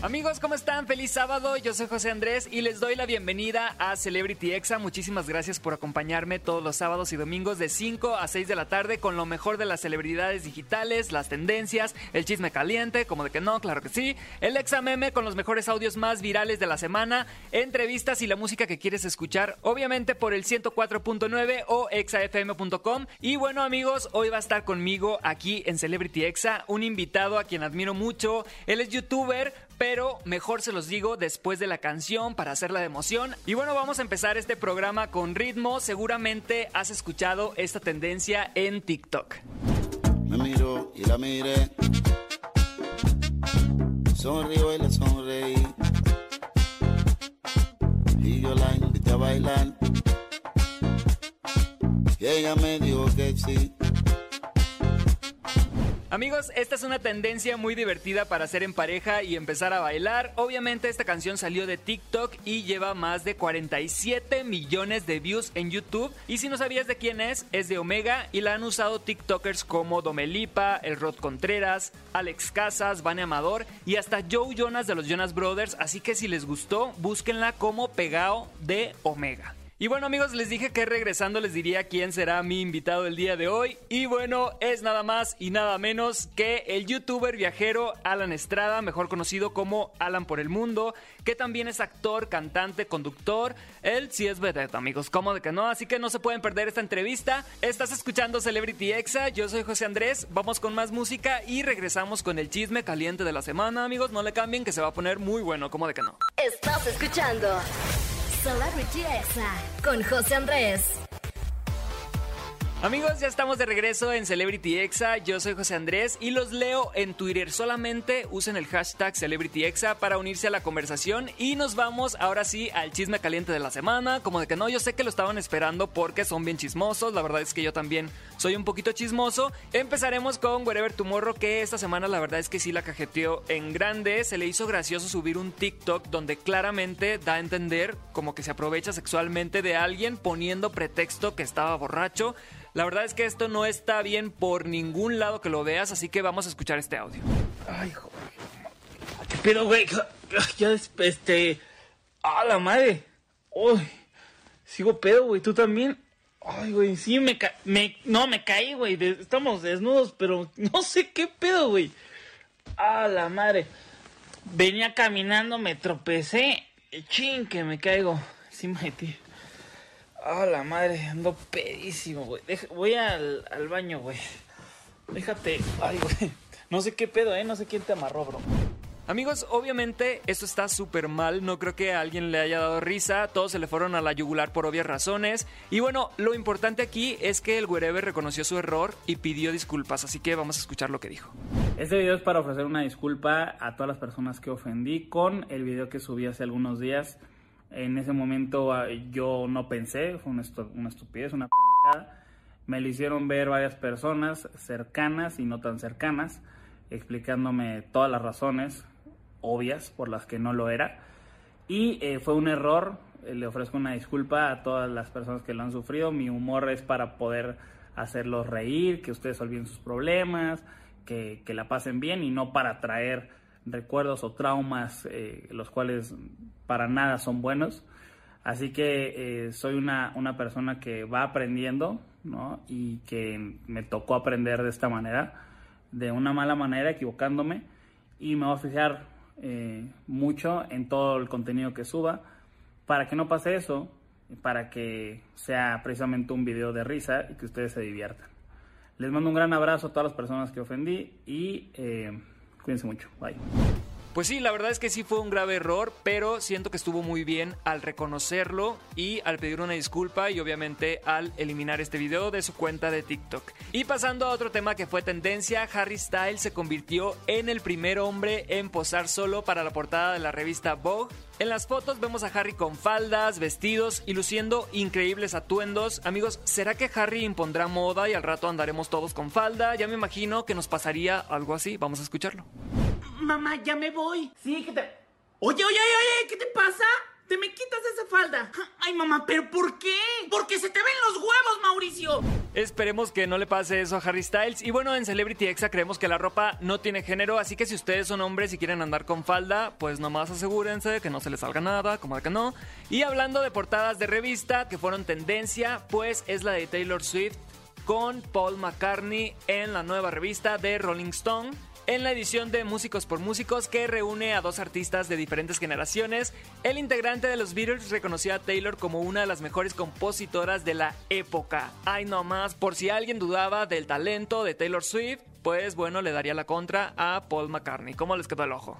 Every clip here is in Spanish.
Amigos, ¿cómo están? Feliz sábado. Yo soy José Andrés y les doy la bienvenida a Celebrity Exa. Muchísimas gracias por acompañarme todos los sábados y domingos de 5 a 6 de la tarde con lo mejor de las celebridades digitales, las tendencias, el chisme caliente, como de que no, claro que sí, el Exa Meme con los mejores audios más virales de la semana, entrevistas y la música que quieres escuchar, obviamente por el 104.9 o exafm.com. Y bueno, amigos, hoy va a estar conmigo aquí en Celebrity Exa un invitado a quien admiro mucho. Él es youtuber pero mejor se los digo después de la canción para hacerla de emoción. Y bueno, vamos a empezar este programa con ritmo. Seguramente has escuchado esta tendencia en TikTok. Me miro y la miré. Sonrío y le sonreí. Y yo la invité a bailar. Y ella me dijo que sí. Amigos, esta es una tendencia muy divertida para hacer en pareja y empezar a bailar. Obviamente esta canción salió de TikTok y lleva más de 47 millones de views en YouTube. Y si no sabías de quién es, es de Omega y la han usado TikTokers como Domelipa, El Rod Contreras, Alex Casas, Vane Amador y hasta Joe Jonas de los Jonas Brothers. Así que si les gustó, búsquenla como Pegao de Omega. Y bueno amigos, les dije que regresando les diría quién será mi invitado el día de hoy. Y bueno, es nada más y nada menos que el youtuber viajero Alan Estrada, mejor conocido como Alan por el Mundo, que también es actor, cantante, conductor. Él sí es vedette amigos, ¿cómo de que no? Así que no se pueden perder esta entrevista. Estás escuchando Celebrity Exa, yo soy José Andrés, vamos con más música y regresamos con el chisme caliente de la semana amigos. No le cambien que se va a poner muy bueno, ¿cómo de que no? Estás escuchando Celebrity Exa con José Andrés. Amigos, ya estamos de regreso en Celebrity Exa. Yo soy José Andrés y los leo en Twitter. Solamente usen el hashtag Celebrity Exa para unirse a la conversación. Y nos vamos ahora sí al chisme caliente de la semana. Como de que no, yo sé que lo estaban esperando porque son bien chismosos. La verdad es que yo también soy un poquito chismoso. Empezaremos con Wherever Tomorrow, que esta semana la verdad es que sí la cajeteó en grande. Se le hizo gracioso subir un TikTok donde claramente da a entender como que se aprovecha sexualmente de alguien poniendo pretexto que estaba borracho. La verdad es que esto no está bien por ningún lado que lo veas, así que vamos a escuchar este audio. Ay, joder. ¿Qué pedo, güey? Ya, este. ¡Ah, la madre! ¡Uy! Sigo pedo, güey. ¿Tú también? Ay, güey, sí, me, ca me No, me caí, güey. Estamos desnudos, pero no sé qué pedo, güey. ¡Ah, la madre! Venía caminando, me tropecé. Chin, que me caigo encima de ti. Ah, la madre, ando pedísimo, güey. voy al, al baño, güey. Déjate. Ay, güey. No sé qué pedo, ¿eh? No sé quién te amarró, bro. Amigos, obviamente esto está súper mal, no creo que a alguien le haya dado risa, todos se le fueron a la yugular por obvias razones. Y bueno, lo importante aquí es que el Wherever reconoció su error y pidió disculpas, así que vamos a escuchar lo que dijo. Este video es para ofrecer una disculpa a todas las personas que ofendí con el video que subí hace algunos días. En ese momento ah, yo no pensé, fue una, estupidez, una pendejada. Me lo hicieron ver varias personas cercanas y no tan cercanas, explicándome todas las razones obvias por las que no lo era. Y eh, fue un error, eh, le ofrezco una disculpa a todas las personas que lo han sufrido. Mi humor es para poder hacerlos reír, que ustedes olviden sus problemas, que, que la pasen bien y no para traer recuerdos o traumas eh, los cuales para nada son buenos. Así que soy una, una, persona que va aprendiendo ¿no? y que me tocó aprender de esta manera, de una mala manera, equivocándome y me voy a fijar eh, mucho en todo el contenido que suba para que no pase eso, para que sea precisamente un video de risa y que ustedes se diviertan. Les mando un gran abrazo a todas las personas que ofendí y eh, cuídense mucho. Bye. Pues sí, la verdad es que sí fue un grave error, pero siento que estuvo muy bien al reconocerlo y al pedir una disculpa y obviamente al eliminar este video de su cuenta de TikTok. Y pasando a otro tema que fue tendencia, Harry Styles se convirtió en el primer hombre en posar solo para la portada de la revista Vogue. En las fotos vemos a Harry con faldas, vestidos y luciendo increíbles atuendos. Amigos, ¿será que Harry impondrá moda y al rato andaremos todos con falda? Ya me imagino que nos pasaría algo así. Vamos a escucharlo. Mamá, ya me voy. Sí, que te... Oye, oye, oye, ¿qué te pasa? te me quitas esa falda. Ay, mamá, ¿pero por qué? Porque se te ven los huevos, Mauricio. Esperemos que no le pase eso a Harry Styles. Y bueno, en Celebrity Exa creemos que la ropa no tiene género, así que si ustedes son hombres y quieren andar con falda, pues nomás asegúrense de que no se les salga nada, como de que no. Y hablando de portadas de revista que fueron tendencia, pues es la de Taylor Swift con Paul McCartney en la nueva revista de Rolling Stone en la edición de Músicos por Músicos que reúne a dos artistas de diferentes generaciones. El integrante de los Beatles reconoció a Taylor como una de las mejores compositoras de la época. Ay, no más, por si alguien dudaba del talento de Taylor Swift, pues bueno, le daría la contra a Paul McCartney. ¿Cómo les quedó el ojo?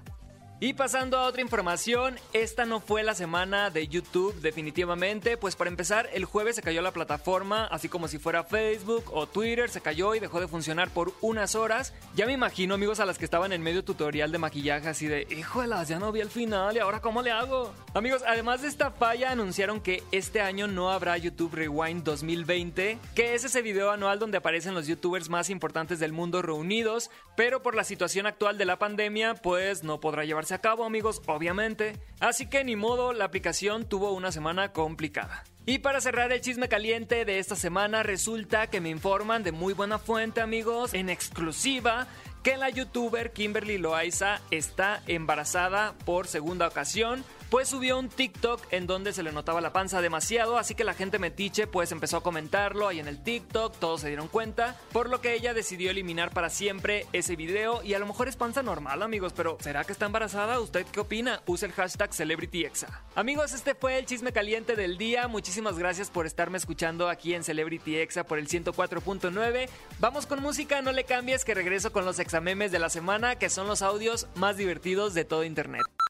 Y pasando a otra información, esta no fue la semana de YouTube definitivamente, pues para empezar el jueves se cayó la plataforma, así como si fuera Facebook o Twitter, se cayó y dejó de funcionar por unas horas. Ya me imagino amigos a las que estaban en medio tutorial de maquillaje así de, híjolas, ya no vi el final y ahora cómo le hago. Amigos, además de esta falla anunciaron que este año no habrá YouTube Rewind 2020, que es ese video anual donde aparecen los youtubers más importantes del mundo reunidos, pero por la situación actual de la pandemia pues no podrá llevarse a cabo, amigos, obviamente. Así que ni modo, la aplicación tuvo una semana complicada. Y para cerrar el chisme caliente de esta semana, resulta que me informan de muy buena fuente, amigos, en exclusiva, que la youtuber Kimberly Loaiza está embarazada por segunda ocasión pues subió un TikTok en donde se le notaba la panza demasiado, así que la gente metiche pues empezó a comentarlo ahí en el TikTok, todos se dieron cuenta, por lo que ella decidió eliminar para siempre ese video y a lo mejor es panza normal amigos, pero ¿será que está embarazada? ¿Usted qué opina? Use el hashtag CelebrityExa. Amigos, este fue el chisme caliente del día, muchísimas gracias por estarme escuchando aquí en Celebrity Exa por el 104.9. Vamos con música, no le cambies que regreso con los examemes de la semana, que son los audios más divertidos de todo internet.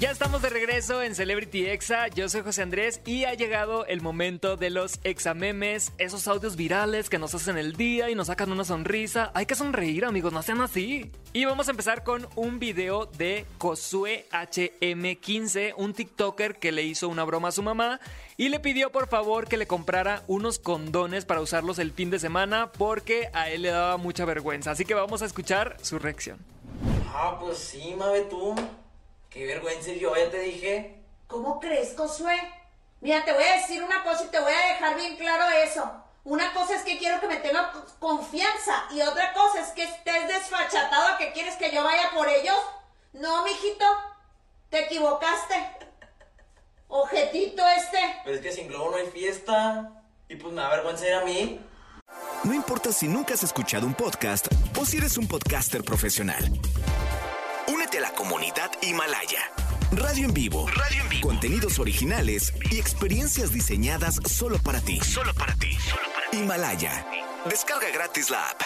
Ya estamos de regreso en Celebrity Exa, yo soy José Andrés y ha llegado el momento de los examemes, esos audios virales que nos hacen el día y nos sacan una sonrisa. Hay que sonreír amigos, no sean así. Y vamos a empezar con un video de Kosue HM15, un TikToker que le hizo una broma a su mamá y le pidió por favor que le comprara unos condones para usarlos el fin de semana porque a él le daba mucha vergüenza. Así que vamos a escuchar su reacción. Ah, pues sí, mabe tú. Qué vergüenza yo, ya te dije. ¿Cómo crees, Josué? Mira, te voy a decir una cosa y te voy a dejar bien claro eso. Una cosa es que quiero que me tenga confianza y otra cosa es que estés desfachatado que quieres que yo vaya por ellos. No, mijito, te equivocaste. Ojetito este. Pero es que sin globo no hay fiesta. Y pues me da vergüenza ir a mí. No importa si nunca has escuchado un podcast o si eres un podcaster profesional. La comunidad Himalaya. Radio en vivo. Radio en vivo. Contenidos originales y experiencias diseñadas solo para ti. Solo para ti. Solo para ti. Himalaya. Descarga gratis la app.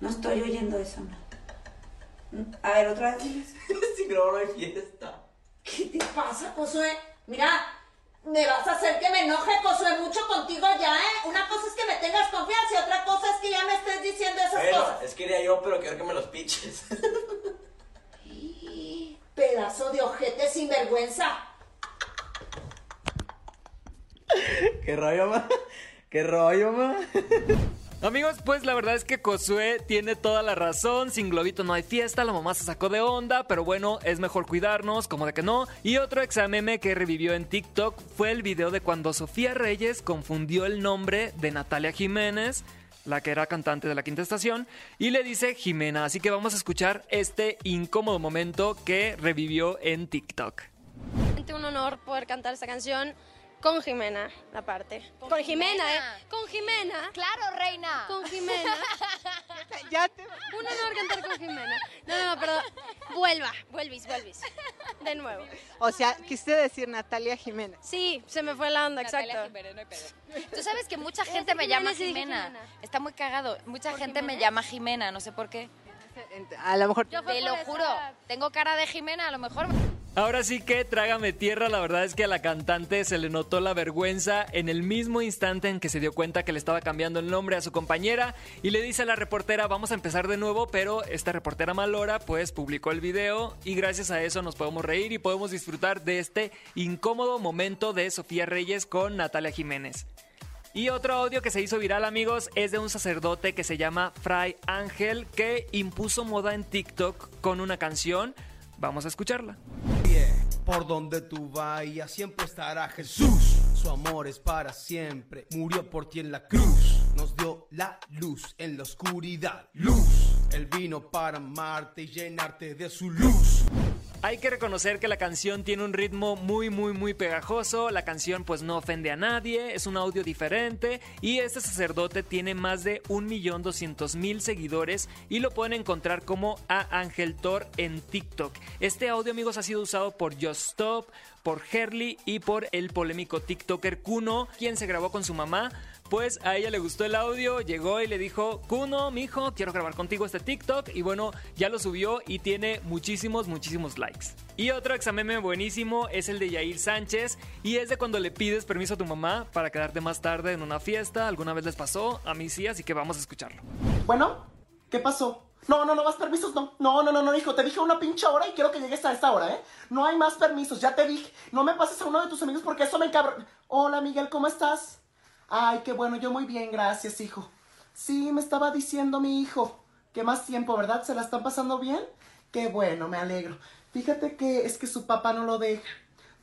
No estoy oyendo eso, no. A ver, otra vez. globo no hay fiesta. ¿Qué te pasa, Josué? Mira, me vas a hacer que me enoje, Josué, mucho contigo ya, ¿eh? Una cosa es que me tengas confianza y otra cosa es que ya me estés diciendo esas Bueno, cosas. es que iría yo, pero quiero que me los piches. Pedazo de ojete sin vergüenza. ¿Qué rollo, ma? ¿Qué rollo, ma? Amigos, pues la verdad es que Josué tiene toda la razón. Sin globito no hay fiesta, la mamá se sacó de onda, pero bueno, es mejor cuidarnos, como de que no. Y otro exameme que revivió en TikTok fue el video de cuando Sofía Reyes confundió el nombre de Natalia Jiménez, la que era cantante de la quinta estación, y le dice Jimena. Así que vamos a escuchar este incómodo momento que revivió en TikTok. un honor poder cantar esta canción con Jimena, la parte. Con, Jimena, ¿eh? Con Jimena. Claro, reina. Con Jimena. ya te... Un honor cantar con Jimena. No, no, no, perdón. Vuelva, vuelvis, vuelvis. De nuevo. O sea, quise decir Natalia Jiménez. Sí, se me fue la onda, Natalia exacto. No hay pedo. Tú sabes que mucha gente me Jimena llama Jimena. Jimena. Está muy cagado. Mucha ¿Por gente me Jimena? llama Jimena, no sé por qué. A lo mejor... Yo Te lo esa- juro. Tengo cara de Jimena, a lo mejor. Ahora sí que trágame tierra, la verdad es que a la cantante se le notó la vergüenza en el mismo instante en que se dio cuenta que le estaba cambiando el nombre a su compañera y le dice a la reportera vamos a empezar de nuevo, pero esta reportera malora pues publicó el video y gracias a eso nos podemos reír y podemos disfrutar de este incómodo momento de Sofía Reyes con Natalia Jiménez. Y otro audio que se hizo viral, amigos, es de un sacerdote que se llama Fray Ángel, que impuso moda en TikTok con una canción. Vamos a escucharla. Por donde tú vayas siempre estará Jesús. Su amor es para siempre. Murió por ti en la cruz. Nos dio la luz en la oscuridad. Luz. Él vino para amarte y llenarte de su luz. Hay que reconocer que la canción tiene un ritmo muy muy muy pegajoso, la canción pues no ofende a nadie, es un audio diferente y este sacerdote tiene más de 1.200.000 seguidores y lo pueden encontrar como a Ángel Thor en TikTok. Este audio amigos ha sido usado por Just Stop, por Herly y por el polémico TikToker Kuno, quien se grabó con su mamá pues a ella le gustó el audio, llegó y le dijo, Kuno, mijo, quiero grabar contigo este TikTok. Y bueno, ya lo subió y tiene muchísimos, muchísimos likes. Y otro examen buenísimo es el de Yair Sánchez. Y es de cuando le pides permiso a tu mamá para quedarte más tarde en una fiesta. ¿Alguna vez les pasó? A mí sí, así que vamos a escucharlo. Bueno, ¿qué pasó? No, no, no más permisos, no. No, no, no, no, hijo. Te dije una pinche hora y quiero que llegues a esta hora, ¿eh? No hay más permisos, ya te dije. No me pases a uno de tus amigos porque eso me encabro. Hola, Miguel, ¿cómo estás? Ay, qué bueno, yo muy bien, gracias, hijo. Sí, me estaba diciendo mi hijo. ¿Qué más tiempo, verdad? ¿Se la están pasando bien? Qué bueno, me alegro. Fíjate que es que su papá no lo deja.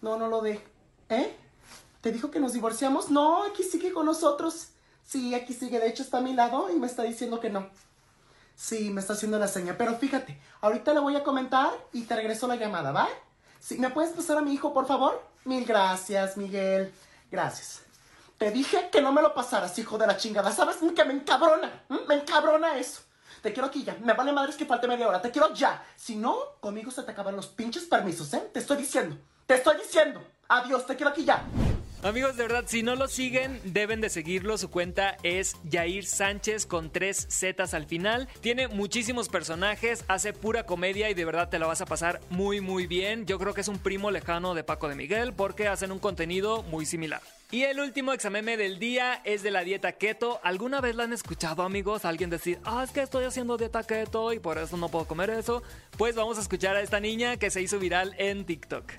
No, no lo deja. ¿Eh? ¿Te dijo que nos divorciamos? No, aquí sigue con nosotros. Sí, aquí sigue. De hecho, está a mi lado y me está diciendo que no. Sí, me está haciendo la seña. Pero fíjate, ahorita le voy a comentar y te regreso la llamada, ¿va? Sí, ¿me puedes pasar a mi hijo, por favor? Mil gracias, Miguel. Gracias. Te dije que no me lo pasaras, hijo de la chingada. ¿Sabes que me encabrona? Me encabrona eso. Te quiero aquí ya. Me vale madres que falte media hora. Te quiero ya. Si no, conmigo se te acaban los pinches permisos, ¿eh? Te estoy diciendo. Te estoy diciendo. Adiós, te quiero aquí ya. Amigos, de verdad, si no lo siguen, deben de seguirlo. Su cuenta es Jair Sánchez con tres Zetas al final. Tiene muchísimos personajes, hace pura comedia y de verdad te la vas a pasar muy, muy bien. Yo creo que es un primo lejano de Paco de Miguel porque hacen un contenido muy similar. Y el último examen del día es de la dieta keto. ¿Alguna vez la han escuchado, amigos? Alguien decir, ah, es que estoy haciendo dieta keto y por eso no puedo comer eso. Pues vamos a escuchar a esta niña que se hizo viral en TikTok.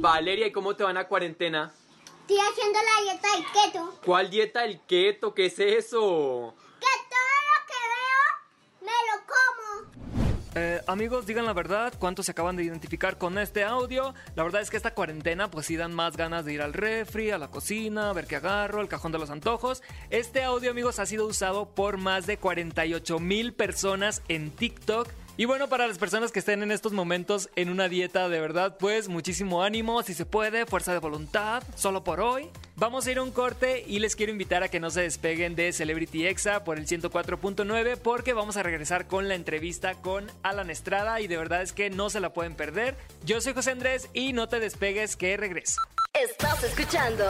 Valeria, ¿y cómo te van a cuarentena? Estoy haciendo la dieta del keto. ¿Cuál dieta el keto? ¿Qué es eso? Que todo lo que veo me lo como. Eh, amigos, digan la verdad, ¿cuántos se acaban de identificar con este audio? La verdad es que esta cuarentena pues sí dan más ganas de ir al refri, a la cocina, a ver qué agarro, el cajón de los antojos. Este audio, amigos, ha sido usado por más de 48 mil personas en TikTok. Y bueno, para las personas que estén en estos momentos en una dieta de verdad, pues muchísimo ánimo, si se puede, fuerza de voluntad, solo por hoy. Vamos a ir a un corte y les quiero invitar a que no se despeguen de Celebrity Exa por el 104.9 porque vamos a regresar con la entrevista con Alan Estrada y de verdad es que no se la pueden perder. Yo soy José Andrés y no te despegues que regreso. Estás escuchando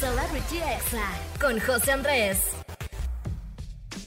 Celebrity Exa con José Andrés.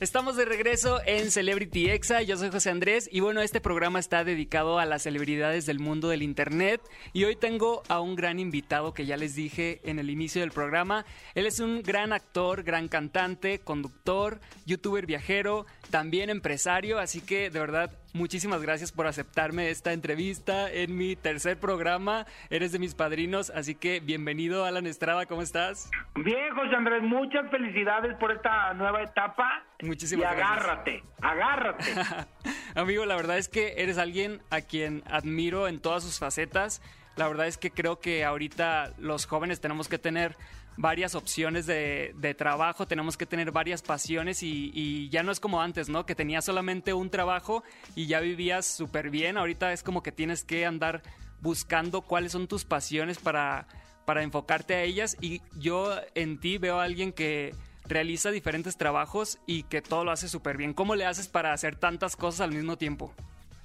Estamos de regreso en Celebrity Exa, yo soy José Andrés y bueno, este programa está dedicado a las celebridades del mundo del Internet. Y hoy tengo a un gran invitado que ya les dije en el inicio del programa. Él es un gran actor, gran cantante, conductor, youtuber viajero, también empresario, así que de verdad muchísimas gracias por aceptarme esta entrevista en mi tercer programa. Eres de mis padrinos, así que bienvenido Alan Estrada, ¿cómo estás? Bien, José Andrés, muchas felicidades por esta nueva etapa. Muchísimas y agárrate, agárrate. Amigo, la verdad es que eres alguien a quien admiro en todas sus facetas. La verdad es que creo que ahorita los jóvenes tenemos que tener varias opciones de, de trabajo, tenemos que tener varias pasiones y, y, ya no es como antes, ¿no? Que tenías solamente un trabajo y ya vivías súper bien. Ahorita es como que tienes que andar buscando cuáles son tus pasiones para, para enfocarte a ellas y yo en ti veo a alguien que realiza diferentes trabajos y que todo lo hace súper bien. ¿Cómo le haces para hacer tantas cosas al mismo tiempo?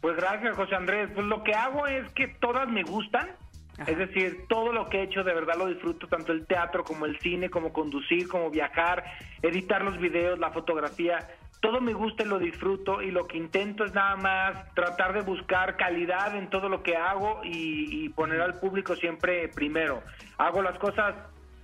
Pues gracias, José Andrés. Pues lo que hago es que todas me gustan. Ajá. Es decir, todo lo que he hecho de verdad lo disfruto, tanto el teatro como el cine, como conducir, como viajar, editar los videos, la fotografía. Todo me gusta y lo disfruto y lo que intento es nada más tratar de buscar calidad en todo lo que hago y, y poner al público siempre primero. Hago las cosas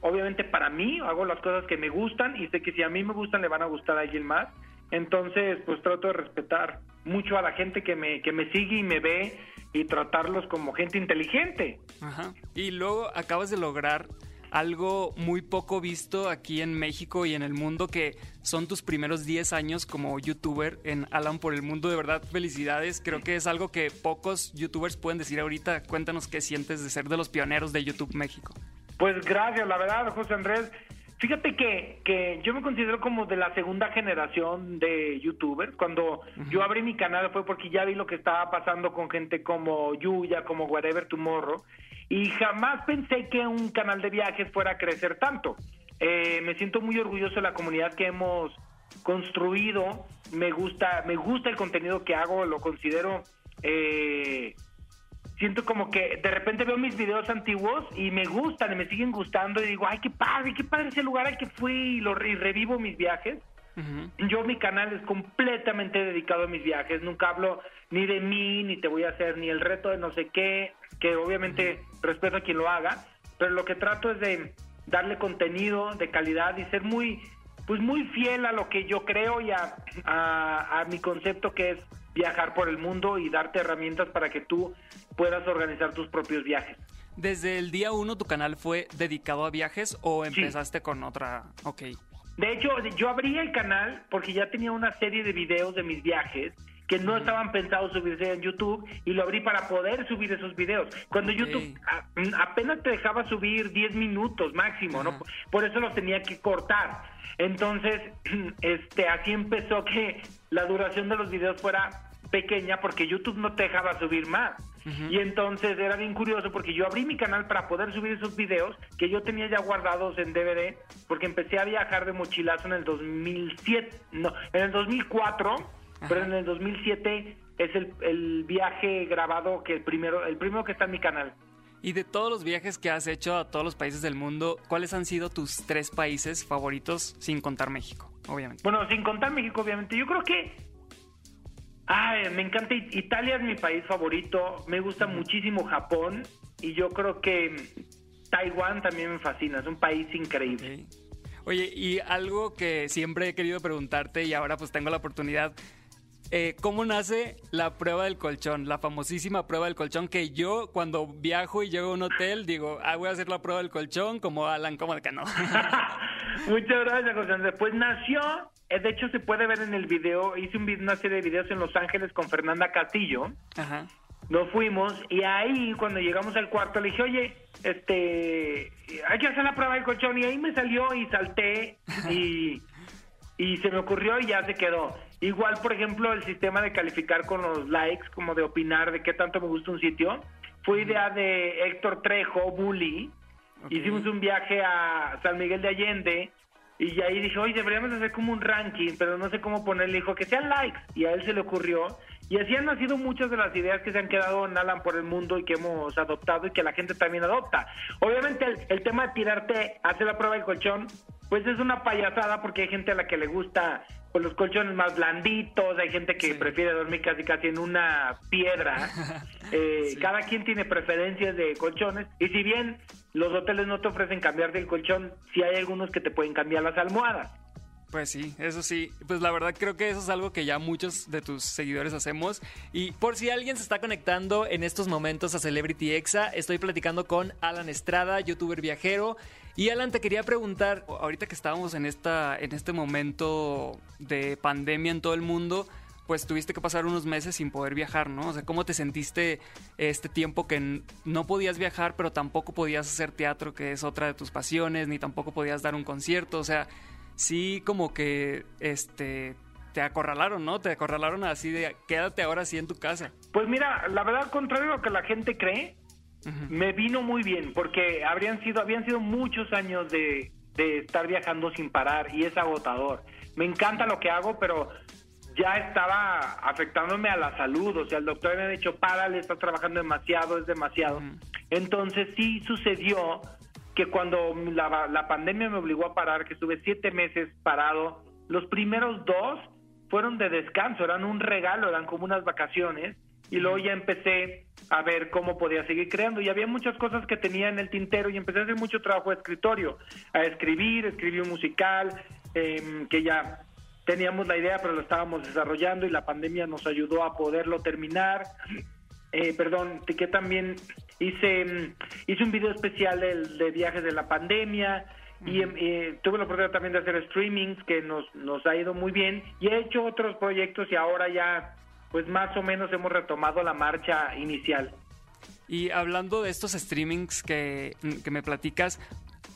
obviamente para mí, hago las cosas que me gustan y sé que si a mí me gustan le van a gustar a alguien más. Entonces, pues trato de respetar mucho a la gente que me, que me sigue y me ve y tratarlos como gente inteligente. Ajá. Y luego acabas de lograr algo muy poco visto aquí en México y en el mundo, que son tus primeros 10 años como youtuber en Alan por el Mundo. De verdad, felicidades. Creo que es algo que pocos youtubers pueden decir ahorita. Cuéntanos qué sientes de ser de los pioneros de YouTube México. Pues gracias, la verdad, José Andrés. Fíjate que, que yo me considero como de la segunda generación de youtubers. Cuando yo abrí mi canal fue porque ya vi lo que estaba pasando con gente como Yuya, como Whatever Tomorrow, y jamás pensé que un canal de viajes fuera a crecer tanto. Eh, me siento muy orgulloso de la comunidad que hemos construido. Me gusta, me gusta el contenido que hago, lo considero eh, siento como que de repente veo mis videos antiguos y me gustan y me siguen gustando y digo, ay, qué padre, qué padre ese lugar al que fui y, lo, y revivo mis viajes. Yo mi canal es completamente dedicado a mis viajes, nunca hablo ni de mí, ni te voy a hacer ni el reto de no sé qué, que obviamente respeto a quien lo haga, pero lo que trato es de darle contenido de calidad y ser muy pues muy fiel a lo que yo creo y a, a, a mi concepto que es viajar por el mundo y darte herramientas para que tú puedas organizar tus propios viajes. ¿Desde el día uno tu canal fue dedicado a viajes o empezaste con otra? Ok. De hecho, yo abrí el canal porque ya tenía una serie de videos de mis viajes que no estaban pensados subirse en YouTube y lo abrí para poder subir esos videos. Cuando YouTube a- apenas te dejaba subir 10 minutos máximo, ¿no? Por eso los tenía que cortar. Entonces, este, así empezó que la duración de los videos fuera pequeña porque YouTube no te dejaba subir más. Y entonces era bien curioso porque yo abrí mi canal para poder subir esos videos que yo tenía ya guardados en DVD porque empecé a viajar de mochilazo en el 2007, no, en el 2004, pero en el 2007 es el, el viaje grabado que el primero, el primero que está en mi canal. Y de todos los viajes que has hecho a todos los países del mundo, ¿cuáles han sido tus tres países favoritos sin contar México, obviamente? Bueno, sin contar México, obviamente. Yo creo que. Ay, me encanta. It- Italia es mi país favorito. Me gusta muchísimo Japón. Y yo creo que Taiwán también me fascina. Es un país increíble. Oye, y algo que siempre he querido preguntarte y ahora pues tengo la oportunidad. eh, ¿Cómo nace la prueba del colchón? La famosísima prueba del colchón que yo cuando viajo y llego a un hotel digo, ah, voy a hacer la prueba del colchón como Alan, como de que no. Muchas gracias, José Andrés. Pues nació, de hecho se puede ver en el video, hice un una serie de videos en Los Ángeles con Fernanda Castillo. Ajá. Nos fuimos y ahí cuando llegamos al cuarto le dije, oye, este, hay que hacer la prueba del colchón y ahí me salió y salté y, y se me ocurrió y ya se quedó. Igual, por ejemplo, el sistema de calificar con los likes, como de opinar de qué tanto me gusta un sitio, fue idea de Héctor Trejo, Bully. Hicimos un viaje a San Miguel de Allende y ahí dije, oye, deberíamos hacer como un ranking, pero no sé cómo ponerle. Dijo que sean likes. Y a él se le ocurrió. Y así han nacido muchas de las ideas que se han quedado en Alan por el mundo y que hemos adoptado y que la gente también adopta. Obviamente el, el tema de tirarte, hacer la prueba del colchón, pues es una payasada porque hay gente a la que le gusta pues, los colchones más blanditos, hay gente que prefiere dormir casi casi en una piedra. Eh, Cada quien tiene preferencias de colchones y si bien los hoteles no te ofrecen cambiarte el colchón, sí hay algunos que te pueden cambiar las almohadas. Pues sí, eso sí. Pues la verdad creo que eso es algo que ya muchos de tus seguidores hacemos. Y por si alguien se está conectando en estos momentos a Celebrity Exa, estoy platicando con Alan Estrada, youtuber viajero. Y Alan, te quería preguntar, ahorita que estábamos en, esta, en este momento de pandemia en todo el mundo, pues tuviste que pasar unos meses sin poder viajar, ¿no? O sea, ¿cómo te sentiste este tiempo que no podías viajar, pero tampoco podías hacer teatro, que es otra de tus pasiones, ni tampoco podías dar un concierto? O sea, sí como que este te acorralaron, ¿no? Te acorralaron así de quédate ahora sí en tu casa. Pues mira, la verdad, contrario a lo que la gente cree, me vino muy bien, porque habrían sido, habían sido muchos años de, de estar viajando sin parar y es agotador. Me encanta lo que hago, pero ya estaba afectándome a la salud, o sea, el doctor me ha dicho, párale, estás trabajando demasiado, es demasiado. Entonces sí sucedió que cuando la, la pandemia me obligó a parar, que estuve siete meses parado, los primeros dos fueron de descanso, eran un regalo, eran como unas vacaciones, y luego ya empecé a ver cómo podía seguir creando, y había muchas cosas que tenía en el tintero, y empecé a hacer mucho trabajo de escritorio, a escribir, escribí un musical, em, que ya teníamos la idea, pero lo estábamos desarrollando, y la pandemia nos ayudó a poderlo terminar. eh, perdón, que también hice, mm, hice un video especial del- de, viajes de la pandemia y em, eh, tuve la oportunidad también de hacer streamings que nos, nos ha ido muy bien y he hecho otros proyectos y ahora ya pues más o menos hemos retomado la marcha inicial. Y hablando de estos streamings que, que me platicas,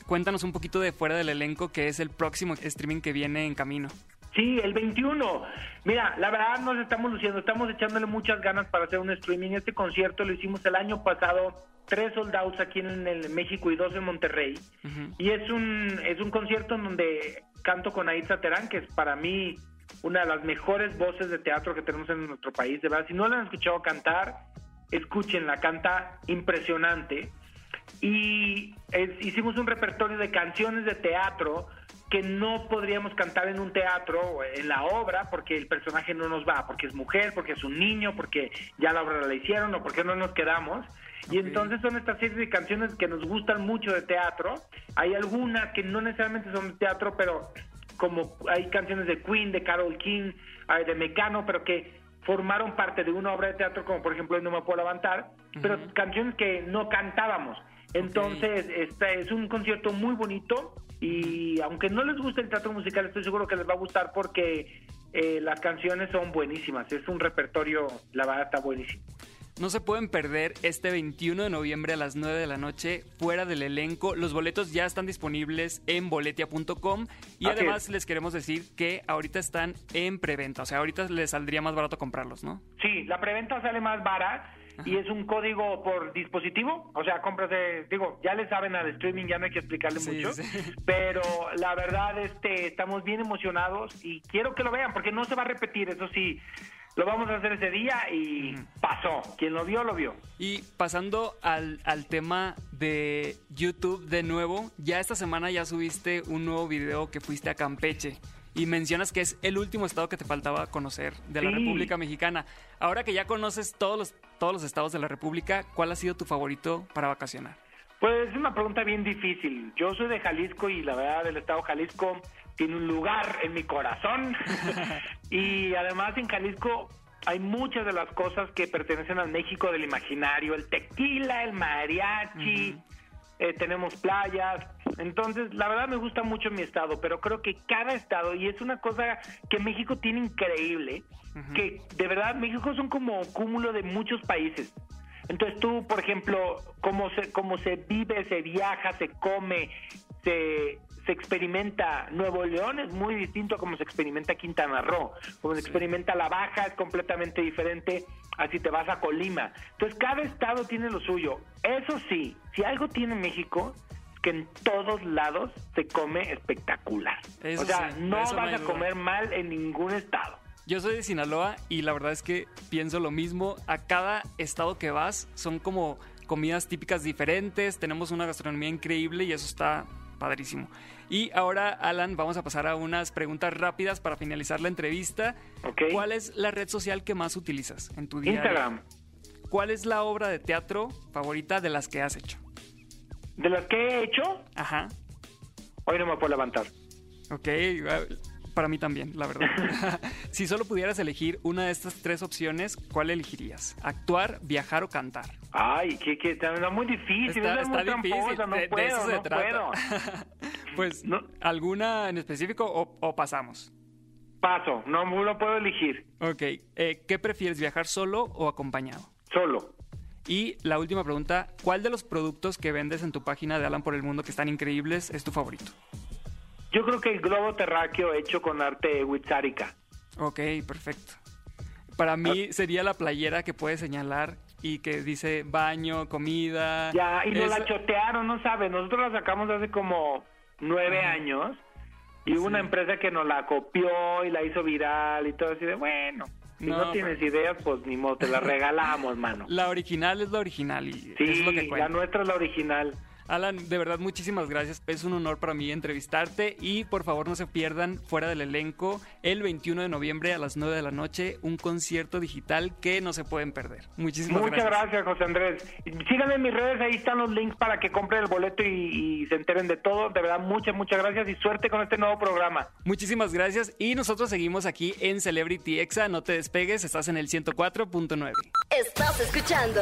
cuéntanos un poquito de fuera del elenco, que es el próximo streaming que viene en camino. Sí, el 21. Mira, la verdad nos estamos luciendo, estamos echándole muchas ganas para hacer un streaming. Este concierto lo hicimos el año pasado, tres soldados aquí en el México y dos en Monterrey. Y es un es un concierto en donde canto con Aitza Terán, que es para mí una de las mejores voces de teatro que tenemos en nuestro país. De verdad, si no la han escuchado cantar, escúchenla, canta impresionante. Y es- hicimos un repertorio de canciones de teatro que no podríamos cantar en un teatro en la obra porque el personaje no nos va, porque es mujer, porque es un niño, porque ya la obra la hicieron o porque no nos quedamos. Y entonces son estas series de canciones que nos gustan mucho de teatro. Hay algunas que no necesariamente son de teatro, pero como hay canciones de Queen, de Carol King, de Mecano, pero que formaron parte de una obra de teatro, como por ejemplo No me puedo levantar, pero canciones que no cantábamos. Entonces, este es un concierto muy bonito y aunque no les guste el teatro musical, estoy seguro que les va a gustar porque eh, las canciones son buenísimas. Es un repertorio, la verdad, está buenísimo. No se pueden perder este 21 de noviembre a las 9 de la noche fuera del elenco. Los boletos ya están disponibles en boletia.com y Así además es. les queremos decir que ahorita están en preventa, o sea, ahorita les saldría más barato comprarlos, ¿no? Sí, la preventa sale más vara y es un código por dispositivo, o sea, compras de, digo, ya le saben al streaming, ya no hay que explicarle Sí, mucho, sí. pero la verdad, este, estamos bien emocionados y quiero que lo vean porque no se va a repetir, eso sí, lo vamos a hacer ese día y pasó, quien lo vio, lo vio. Y pasando al, al tema de YouTube de nuevo, ya esta semana ya subiste un nuevo video que fuiste a Campeche y mencionas que es el último estado que te faltaba conocer de la Sí. República Mexicana. Ahora que ya conoces todos los, todos los estados de la República, ¿cuál ha sido tu favorito para vacacionar? Pues es una pregunta bien difícil. Yo soy de Jalisco y la verdad el estado de Jalisco tiene un lugar en mi corazón. y además en Jalisco hay muchas de las cosas que pertenecen al México del imaginario. El tequila, el mariachi, eh, tenemos playas. Entonces, la verdad me gusta mucho mi estado, pero creo que cada estado, y es una cosa que México tiene increíble, que de verdad México son como cúmulo de muchos países. Entonces tú, por ejemplo, cómo se, cómo se vive, se viaja, se come, se, se experimenta Nuevo León es muy distinto a como se experimenta Quintana Roo. Como se experimenta La Baja es completamente diferente a si te vas a Colima. Entonces cada estado tiene lo suyo. Eso sí, si algo tiene México es que en todos lados se come espectacular. Eso o sea, sí, no vas a comer mal en ningún estado. Yo soy de Sinaloa y la verdad es que pienso lo mismo. A cada estado que vas son como comidas típicas diferentes, tenemos una gastronomía increíble y eso está padrísimo. Y ahora, Alan, vamos a pasar a unas preguntas rápidas para finalizar la entrevista. ¿Cuál es la red social que más utilizas en tu día? Instagram. ¿Cuál es la obra de teatro favorita de las que has hecho? ¿De las que he hecho? Ajá. Hoy no me puedo levantar. Ok, para mí también, la verdad. si solo pudieras elegir una de estas tres opciones, ¿cuál elegirías? ¿Actuar, viajar o cantar? Ay, que, que está muy difícil, Está, es muy está difícil, tramposa, no de, de puedo, eso se no trata. puedo. pues, ¿alguna en específico o, o pasamos? Paso, no, no puedo elegir. Ok, eh, ¿qué prefieres, viajar solo o acompañado? Solo. Y la última pregunta, ¿cuál de los productos que vendes en tu página de Alan por el Mundo que están increíbles es tu favorito? Yo creo que el globo terráqueo hecho con arte wixárika. Ok, perfecto. Para mí sería la playera que puedes señalar y que dice baño, comida. Ya, y nos Es- la chotearon, no sabes, nosotros la sacamos hace como nueve años y hubo una empresa que nos la copió y la hizo viral y todo así de, bueno, si no, No, tienes ideas, pues ni modo, te la regalamos, mano. La original es la original y Sí, es lo que la nuestra es la original. Alan, de verdad, muchísimas gracias. Es un honor para mí entrevistarte y por favor no se pierdan fuera del elenco el 21 de noviembre a las 9 de la noche un concierto digital que no se pueden perder. Muchísimas Muchas gracias. gracias, José Andrés. Síganme en mis redes, ahí están los links para que compren el boleto y, y se enteren de todo. De verdad, muchas, muchas gracias y suerte con este nuevo programa. Muchísimas gracias y nosotros seguimos aquí en Celebrity Exa. No te despegues, estás en el 104.9. Estás escuchando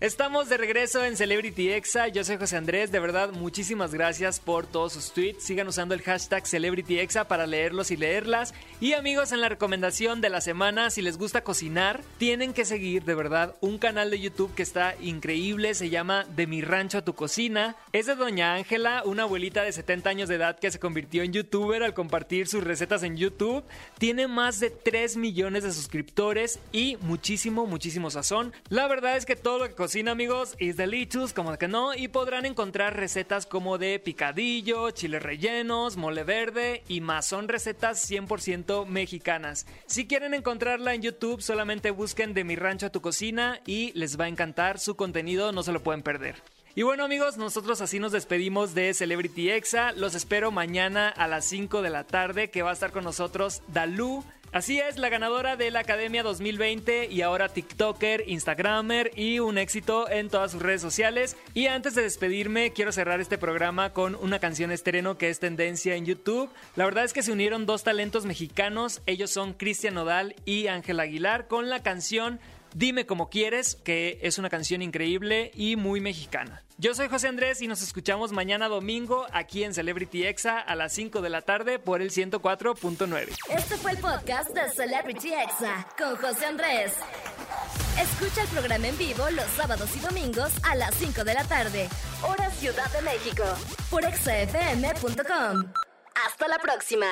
Estamos de regreso en Celebrity Exa. Yo soy José Andrés. De verdad, muchísimas gracias por todos sus tweets. Sigan usando el hashtag Celebrity Exa para leerlos y leerlas. Y amigos, en la recomendación de la semana, si les gusta cocinar, tienen que seguir de verdad un canal de YouTube que está increíble. Se llama De mi rancho a tu cocina. Es de Doña Ángela, una abuelita de 70 años de edad que se convirtió en youtuber al compartir sus recetas en YouTube. Tiene más de 3 millones de suscriptores y muchísimo, muchísimo sazón. La verdad es que todo lo que cocina, amigos, is delicious, como que no, y podrán encontrar recetas como de picadillo, chiles rellenos, mole verde y más. Son recetas 100% mexicanas. Si quieren encontrarla en YouTube, solamente busquen de mi rancho a tu cocina y les va a encantar su contenido, no se lo pueden perder. Y bueno amigos, nosotros así nos despedimos de Celebrity Exa. Los espero mañana a las 5 de la tarde que va a estar con nosotros Dalú. Así es, la ganadora de la Academia 2020 y ahora TikToker, Instagramer y un éxito en todas sus redes sociales. Y antes de despedirme, quiero cerrar este programa con una canción estreno que es tendencia en YouTube. La verdad es que se unieron dos talentos mexicanos, ellos son Cristian Nodal y Ángel Aguilar, con la canción Dime como quieres, que es una canción increíble y muy mexicana. Yo soy José Andrés y nos escuchamos mañana domingo aquí en Celebrity Exa a las 5 de la tarde por el 104.9. Este fue el podcast de Celebrity Exa con José Andrés. Escucha el programa en vivo los sábados y domingos a las 5 de la tarde, hora Ciudad de México, por exafm.com. Hasta la próxima.